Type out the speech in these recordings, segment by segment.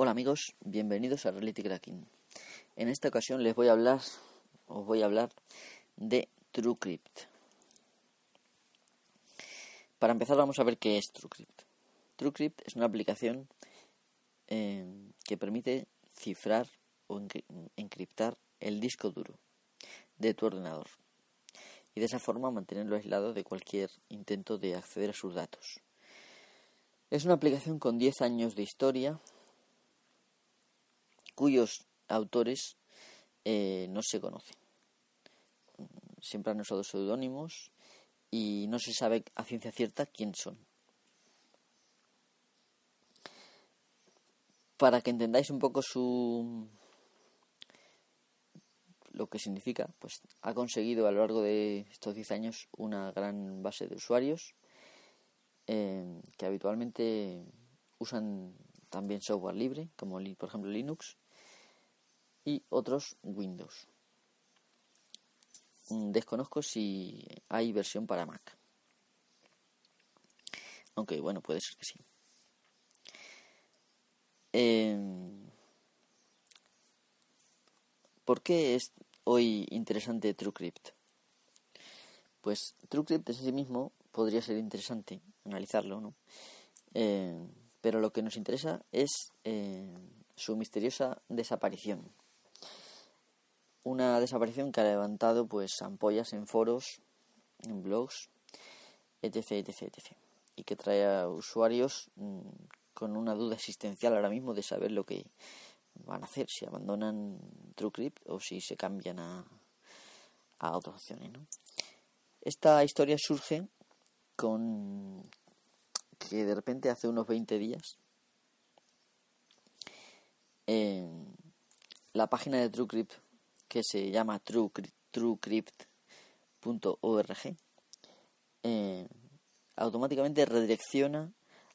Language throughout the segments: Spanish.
Hola amigos, bienvenidos a Reality Cracking. En esta ocasión les voy a hablar, os voy a hablar de TrueCrypt. Para empezar vamos a ver qué es TrueCrypt. TrueCrypt es una aplicación eh, que permite cifrar o encriptar el disco duro de tu ordenador y de esa forma mantenerlo aislado de cualquier intento de acceder a sus datos. Es una aplicación con 10 años de historia cuyos autores eh, no se conocen. Siempre han usado seudónimos y no se sabe a ciencia cierta quién son. Para que entendáis un poco su lo que significa, pues ha conseguido a lo largo de estos 10 años una gran base de usuarios eh, que habitualmente usan también software libre, como por ejemplo Linux, y otros Windows. Mm, desconozco si hay versión para Mac. Aunque bueno, puede ser que sí. Em, ¿Por qué es hoy interesante TrueCrypt? Pues TrueCrypt en sí mismo podría ser interesante analizarlo, ¿no? Em, pero lo que nos interesa es em, su misteriosa desaparición una desaparición que ha levantado pues ampollas en foros, en blogs, etc, etc, etc. Y que trae a usuarios mm, con una duda existencial ahora mismo de saber lo que van a hacer, si abandonan TrueCrypt o si se cambian a, a otras opciones. Esta historia surge con que de repente hace unos 20 días en la página de TrueCrypt que se llama truecrypt.org, eh, automáticamente redirecciona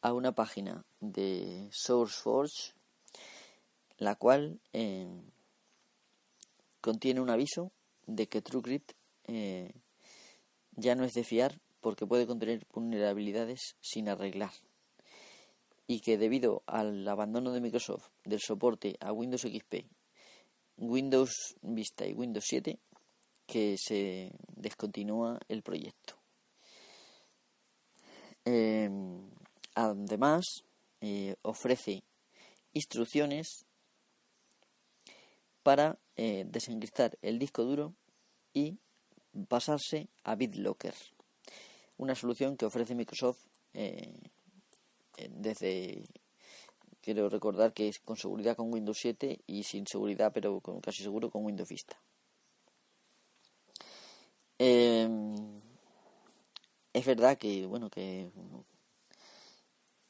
a una página de SourceForge, la cual eh, contiene un aviso de que TrueCrypt eh, ya no es de fiar porque puede contener vulnerabilidades sin arreglar. Y que debido al abandono de Microsoft del soporte a Windows XP Windows Vista y Windows 7 que se descontinúa el proyecto. Em, además, eh, ofrece instrucciones para eh, desencriptar el disco duro y pasarse a BitLocker, una solución que ofrece Microsoft eh, desde Quiero recordar que es con seguridad con Windows 7 y sin seguridad, pero con casi seguro con Windows Vista. Em, es verdad que bueno que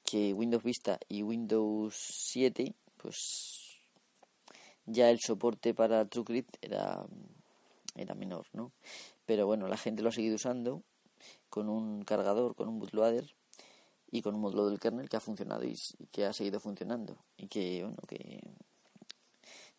que Windows Vista y Windows 7 pues ya el soporte para TrueCrypt era era menor, ¿no? Pero bueno, la gente lo ha seguido usando con un cargador, con un bootloader y con un módulo del kernel que ha funcionado y, que ha seguido funcionando. Y que bueno que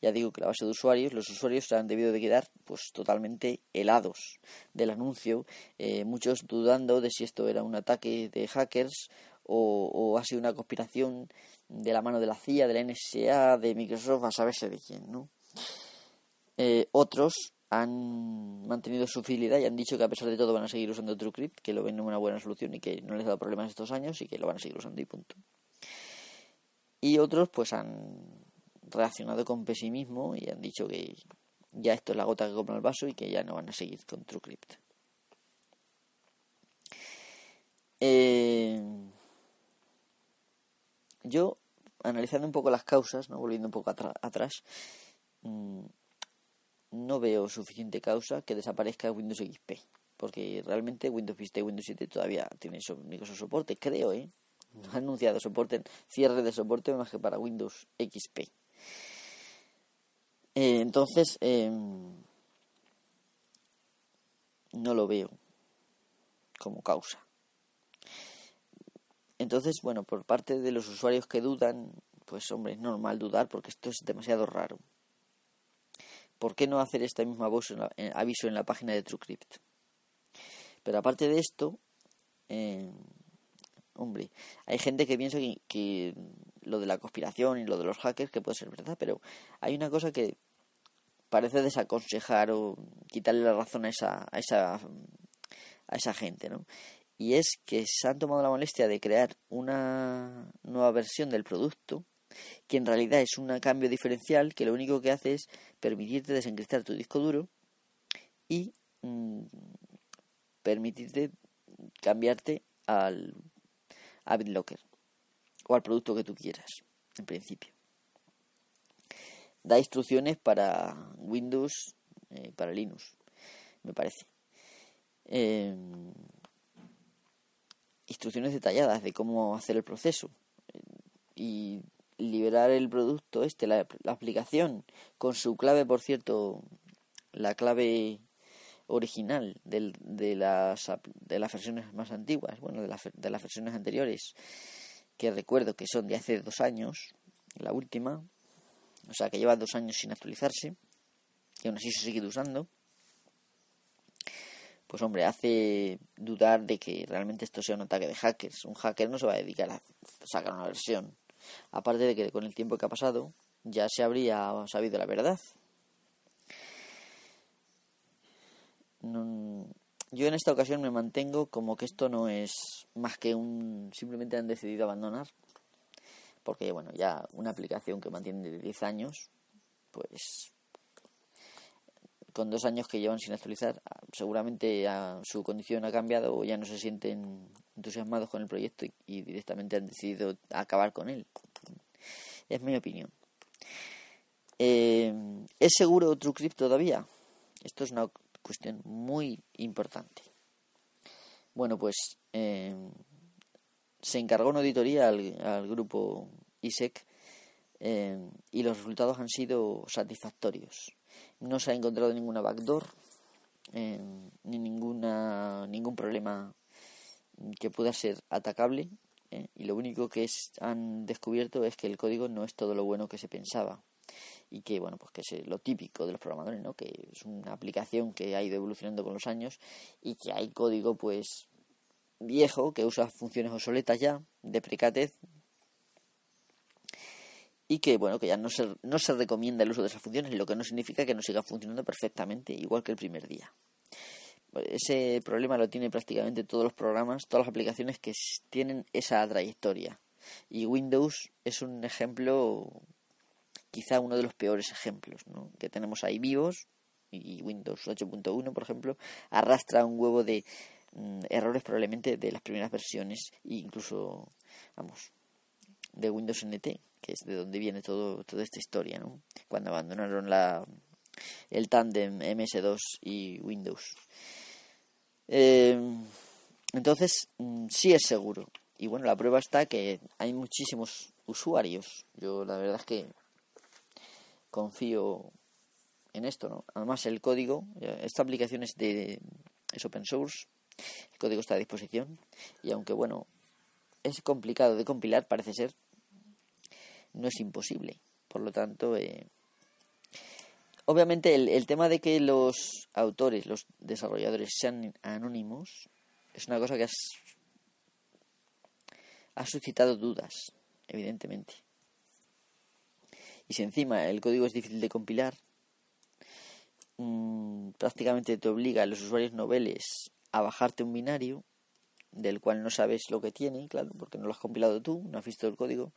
ya digo que la base de usuarios los usuarios se han debido de quedar pues totalmente helados del anuncio eh, muchos dudando de si esto era un ataque de hackers o, ha sido una conspiración de la mano de la CIA de la NSA de Microsoft a saberse de quién no eh, otros han mantenido su fidelidad y han dicho que a pesar de todo van a seguir usando TrueCrypt, que lo ven como una buena solución y que no les ha dado problemas estos años y que lo van a seguir usando y punto. Y otros pues han reaccionado con pesimismo y han dicho que ya esto es la gota que compra el vaso y que ya no van a seguir con TrueCrypt. Eh, yo, analizando un poco las causas, no volviendo un poco atrás, mm, no veo suficiente causa que desaparezca Windows XP. Porque realmente Windows Vista y Windows 7 todavía tienen Microsoft soporte, creo, ¿eh? No ha anunciado soporte, cierre de soporte más que para Windows XP. Eh, entonces, em, no lo veo como causa. Entonces, bueno, por parte de los usuarios que dudan, pues hombre, es normal dudar porque esto es demasiado raro. ¿Por qué no hacer este mismo aviso en la, página de TrueCrypt? Pero aparte de esto, eh, hombre, hay gente que piensa que, lo de la conspiración y lo de los hackers que puede ser verdad, pero hay una cosa que parece desaconsejar o quitarle la razón a esa, a esa, a esa gente, ¿no? Y es que se han tomado la molestia de crear una nueva versión del producto que en realidad es un cambio diferencial que lo único que hace es permitirte desencriptar tu disco duro y mm, permitirte cambiarte al a BitLocker o al producto que tú quieras, en principio. Da instrucciones para Windows, eh, para Linux, me parece. Em, instrucciones detalladas de cómo hacer el proceso y liberar el producto este, la, aplicación, con su clave, por cierto, la clave original de, las, de las versiones más antiguas, bueno, de, de las versiones anteriores, que recuerdo que son de hace dos años, la última, o sea, que lleva dos años sin actualizarse, y aún así se sigue usando, pues hombre, hace dudar de que realmente esto sea un ataque de hackers. Un hacker no se va a dedicar a sacar una versión Aparte de que con el tiempo que ha pasado ya se habría sabido la verdad. yo en esta ocasión me mantengo como que esto no es más que un... simplemente han decidido abandonar. Porque bueno, ya una aplicación que mantiene de 10 años, pues con dos años que llevan sin actualizar, seguramente su condición ha cambiado o ya no se sienten entusiasmados con el proyecto y, directamente han decidido acabar con él. Es mi opinión. Eh, ¿Es seguro TrueCrypt todavía? Esto es una cuestión muy importante. Bueno, pues eh, se encargó una auditoría al, grupo ISEC eh, y los resultados han sido satisfactorios no se ha encontrado ninguna backdoor eh, ni ninguna ningún problema que pueda ser atacable eh, y lo único que es, han descubierto es que el código no es todo lo bueno que se pensaba. Y que bueno pues que es lo típico de los programadores no que es una aplicación que ha ido evolucionando con los años y que hay código pues viejo que usa funciones obsoletas ya de precatez y que bueno que ya no se, no se recomienda el uso de esas funciones, lo que no significa que no siga funcionando perfectamente igual que el primer día. Ese problema lo tiene prácticamente todos los programas, todas las aplicaciones que tienen esa trayectoria. Y Windows es un ejemplo, quizá uno de los peores ejemplos ¿no? que tenemos ahí vivos. Y Windows 8.1, por ejemplo, arrastra un huevo de mm, errores probablemente de las primeras versiones, e incluso, vamos, de Windows NT, que es de donde viene todo, toda esta historia, ¿no? Cuando abandonaron la, el tándem MS2 y Windows. Eh, entonces, mm, sí es seguro. Y bueno, la prueba está que hay muchísimos usuarios. Yo la verdad es que confío en esto, ¿no? Además el código, esta aplicación es de es open source, el código está a disposición y aunque bueno, es complicado de compilar, parece ser, no es imposible. Por lo tanto, eh, obviamente el, tema de que los autores, los desarrolladores sean anónimos, es una cosa que ha suscitado dudas, evidentemente. Y si encima el código es difícil de compilar, mm, prácticamente te obliga a los usuarios noveles a bajarte un binario del cual no sabes lo que tiene, claro, porque no lo has compilado tú, no has visto el código.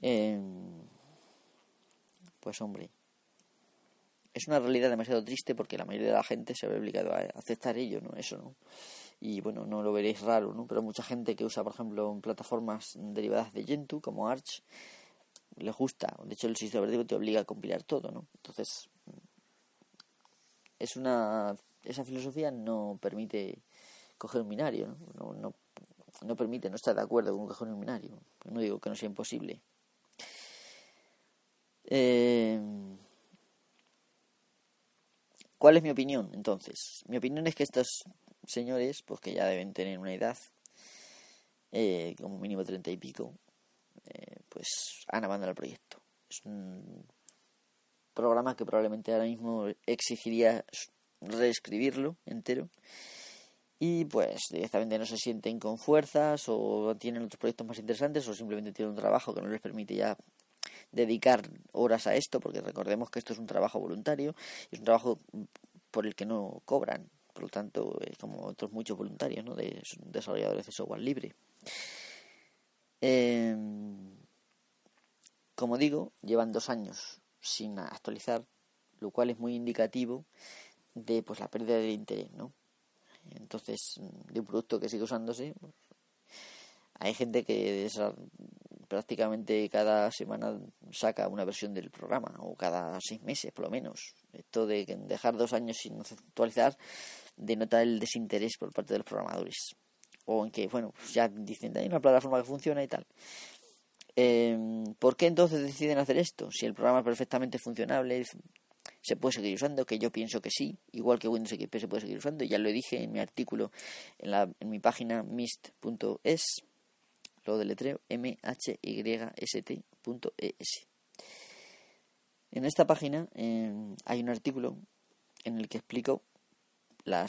Em, pues hombre, es una realidad demasiado triste porque la mayoría de la gente se ve obligado a aceptar ello, ¿no? Eso, ¿no? Y bueno, no lo veréis raro, ¿no? Pero mucha gente que usa, por ejemplo, plataformas derivadas de Gentoo, como Arch, le gusta. De hecho, el sistema operativo te obliga a compilar todo, ¿no? Entonces, es una... Esa filosofía no permite coger un binario, ¿no? No, no, permite, no está de acuerdo con coger un binario. No digo que no sea imposible, eh, ¿Cuál es mi opinión entonces? Mi opinión es que estos señores, pues que ya deben tener una edad, eh, como mínimo treinta y pico, eh, pues han abandonado el proyecto. Es un programa que probablemente ahora mismo exigiría reescribirlo entero y pues directamente no se sienten con fuerzas o tienen otros proyectos más interesantes o simplemente tienen un trabajo que no les permite ya dedicar horas a esto, porque recordemos que esto es un trabajo voluntario, es un trabajo por el que no cobran, por lo tanto, como otros muchos voluntarios, ¿no? De desarrolladores de software libre. Em, como digo, llevan dos años sin actualizar, lo cual es muy indicativo de pues la pérdida de interés, ¿no? Entonces, de un producto que sigue usándose, pues, hay gente que prácticamente cada semana saca una versión del programa, o cada seis meses por lo menos. Esto de dejar dos años sin actualizar denota el desinterés por parte de los programadores. O en que, bueno, pues ya dicen, hay una plataforma que funciona y tal. Em, ¿Por qué entonces deciden hacer esto? Si el programa es perfectamente funcionable, se puede seguir usando, que yo pienso que sí, igual que Windows XP se puede seguir usando, ya lo dije en mi artículo en, la, en mi página mist.es, lo deletreo mhyst.es. En esta página em, hay un artículo en el que explico la,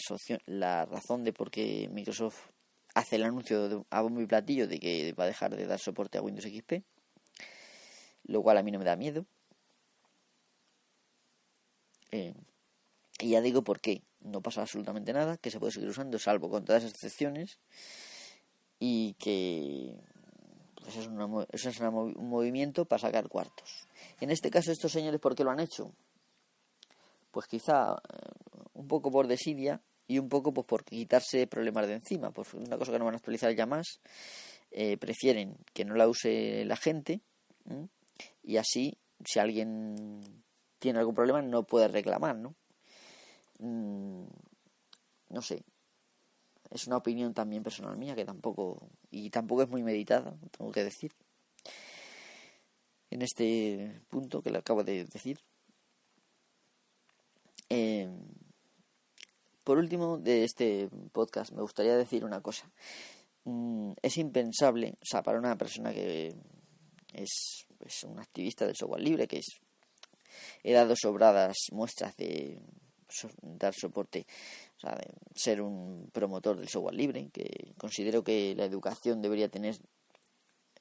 razón de por qué Microsoft hace el anuncio de, a bombo y platillo de que va a dejar de dar soporte a Windows XP, lo cual a mí no me da miedo. Eh, y ya digo por qué. No pasa absolutamente nada, que se puede seguir usando, salvo con todas las excepciones, y que pues es, eso es un movimiento para sacar cuartos. En este caso, estos señores, ¿por qué lo han hecho? Pues quizá eh, un poco por desidia y un poco pues por quitarse problemas de encima, pues una cosa que no van a actualizar ya más, eh, prefieren que no la use la gente y así si alguien tiene algún problema no puede reclamar, ¿no? Mm, no sé, es una opinión también personal mía que tampoco y tampoco es muy meditada, tengo que decir. En este punto que le acabo de decir. Eh, por último, de este podcast, me gustaría decir una cosa. Mm, es impensable, o sea, para una persona que es, un activista del software libre, que es, he dado sobradas muestras de dar soporte, o sea, de ser un promotor del software libre, que considero que la educación debería tener,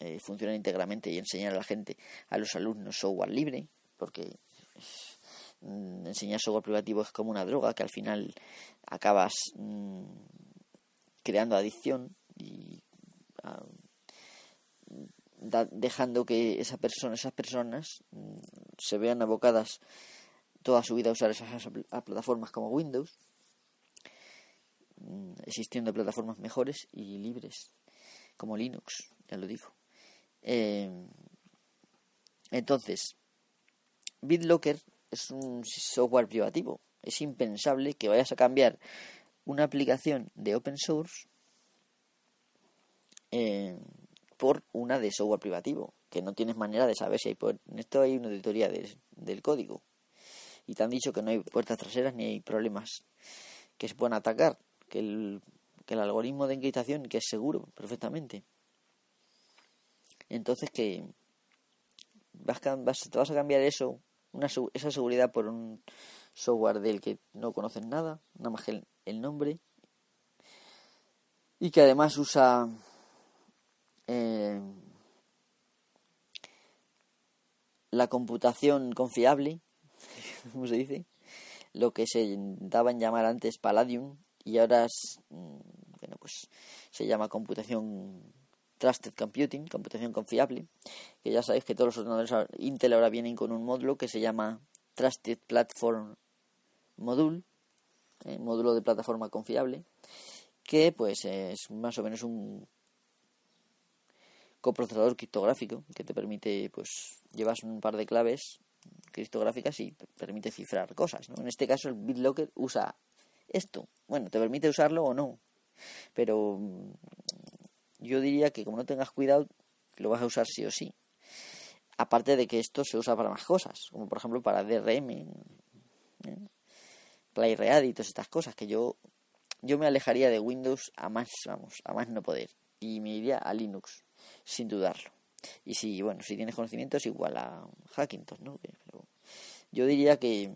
eh, funcionar íntegramente y enseñar a la gente, a los alumnos software libre, porque Mm, enseñar software privativo es como una droga que al final acabas mm, creando adicción y ah, dejando que esa persona, esas personas mm, se vean abocadas toda su vida a usar esas plataformas como Windows, existiendo plataformas mejores y libres como Linux, ya lo digo. Eh, entonces, BitLocker es un software privativo. Es impensable que vayas a cambiar una aplicación de open source eh, por una de software privativo, que no tienes manera de saber si hay... En esto hay una auditoría del código. Y te han dicho que no hay puertas traseras ni hay problemas que se puedan atacar, que el, que el algoritmo de encriptación que es seguro perfectamente. Entonces que vas, vas, te vas a cambiar eso una, esa seguridad por un software del que no conocen nada, nada más que el, nombre, y que además usa eh, la computación confiable, como se dice, lo que se daba en llamar antes Palladium y ahora mm, bueno, pues se llama computación Trusted Computing, computación confiable, que ya sabéis que todos los ordenadores Intel ahora vienen con un módulo que se llama Trusted Platform Module, eh, módulo de plataforma confiable, que pues es más o menos un coprocesador criptográfico que te permite pues llevas un par de claves criptográficas y permite cifrar cosas, En este caso el BitLocker usa esto. Bueno, te permite usarlo o no, pero yo diría que como no tengas cuidado, lo vas a usar sí o sí. Aparte de que esto se usa para más cosas, como por ejemplo para DRM, ¿eh? Y todas estas cosas, que yo, yo me alejaría de Windows a más, vamos, a más no poder. Y me iría a Linux, sin dudarlo. Y si, bueno, si tienes conocimiento es igual a Hackintosh, ¿no? Pero yo diría que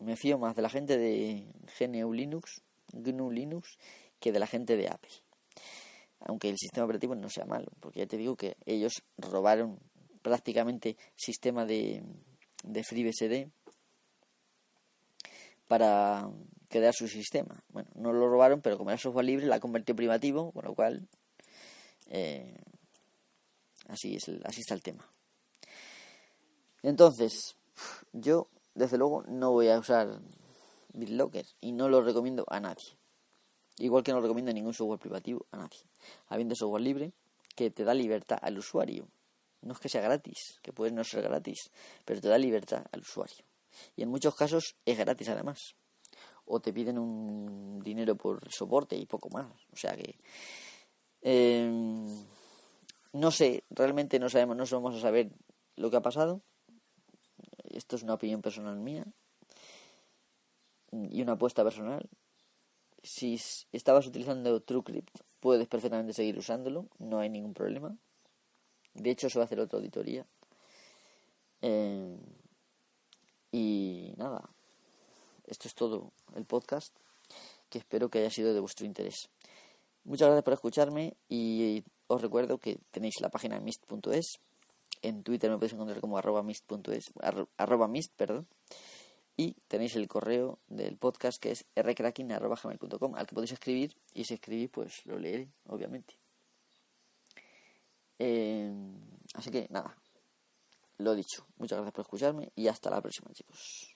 me fío más de la gente de GNU Linux GNU Linux que de la gente de Apple. Aunque el sistema operativo no sea malo, porque ya te digo que ellos robaron prácticamente sistema de, de FreeBSD para crear su sistema. Bueno, no lo robaron, pero como era software libre, la convirtió privativo, con lo cual eh, así, es así está el tema. Entonces, yo desde luego no voy a usar BitLocker y no lo recomiendo a nadie. Igual que no recomiendo ningún software privativo a nadie. Habiendo software libre que te da libertad al usuario. No es que sea gratis, que puede no ser gratis, pero te da libertad al usuario. Y en muchos casos es gratis además. O te piden un dinero por soporte y poco más. O sea que... Em, no sé, realmente no sabemos, no vamos a saber lo que ha pasado. Esto es una opinión personal mía y una apuesta personal. Si estabas utilizando TrueCrypt, puedes perfectamente seguir usándolo, no hay ningún problema. De hecho, se va a hacer otra auditoría. Eh, y nada, esto es todo el podcast, que espero que haya sido de vuestro interés. Muchas gracias por escucharme y os recuerdo que tenéis la página mist.es. En Twitter me podéis encontrar como arroba mist.es, arroba mist, perdón. Y tenéis el correo del podcast que es rcracking.com al que podéis escribir y si escribís pues lo leeré, obviamente. Eh, así que nada, lo dicho. Muchas gracias por escucharme y hasta la próxima chicos.